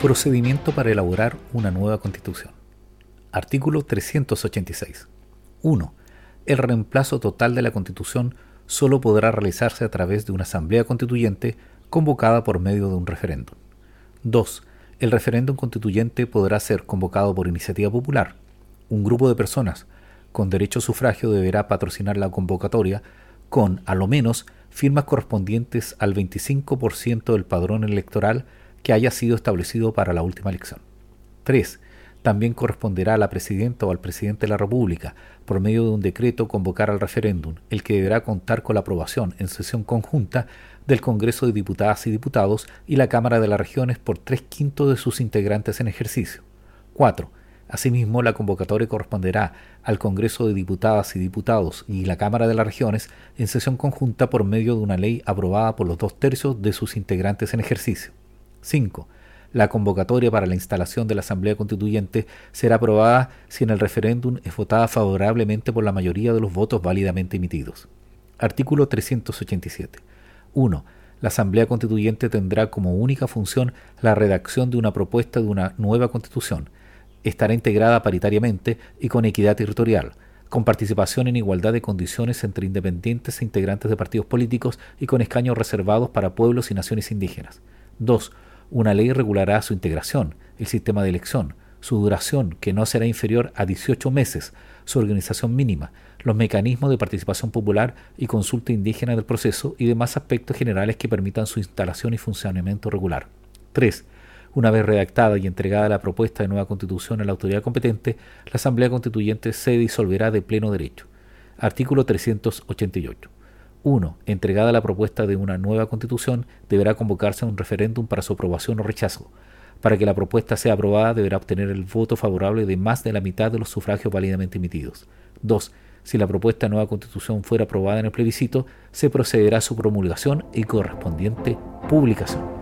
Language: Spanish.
Procedimiento para elaborar una nueva constitución. Artículo 386. 1. El reemplazo total de la constitución solo podrá realizarse a través de una asamblea constituyente convocada por medio de un referéndum. 2. El referéndum constituyente podrá ser convocado por iniciativa popular. Un grupo de personas con derecho a sufragio deberá patrocinar la convocatoria con, a lo menos, firmas correspondientes al 25% del padrón electoral que haya sido establecido para la última elección. 3. También corresponderá a la presidenta o al presidente de la República, por medio de un decreto, convocar al referéndum, el que deberá contar con la aprobación en sesión conjunta del Congreso de Diputadas y Diputados y la Cámara de las Regiones por tres quintos de sus integrantes en ejercicio. 4. Asimismo, la convocatoria corresponderá al Congreso de Diputadas y Diputados y la Cámara de las Regiones en sesión conjunta por medio de una ley aprobada por los dos tercios de sus integrantes en ejercicio. 5. La convocatoria para la instalación de la Asamblea Constituyente será aprobada si en el referéndum es votada favorablemente por la mayoría de los votos válidamente emitidos. Artículo 387. 1. La Asamblea Constituyente tendrá como única función la redacción de una propuesta de una nueva Constitución. Estará integrada paritariamente y con equidad territorial, con participación en igualdad de condiciones entre independientes e integrantes de partidos políticos y con escaños reservados para pueblos y naciones indígenas. 2 una ley regulará su integración, el sistema de elección, su duración, que no será inferior a 18 meses, su organización mínima, los mecanismos de participación popular y consulta indígena del proceso y demás aspectos generales que permitan su instalación y funcionamiento regular. 3. Una vez redactada y entregada la propuesta de nueva constitución a la autoridad competente, la Asamblea Constituyente se disolverá de pleno derecho. Artículo 388. 1. Entregada la propuesta de una nueva constitución, deberá convocarse a un referéndum para su aprobación o rechazo. Para que la propuesta sea aprobada, deberá obtener el voto favorable de más de la mitad de los sufragios válidamente emitidos. 2. Si la propuesta de nueva constitución fuera aprobada en el plebiscito, se procederá a su promulgación y correspondiente publicación.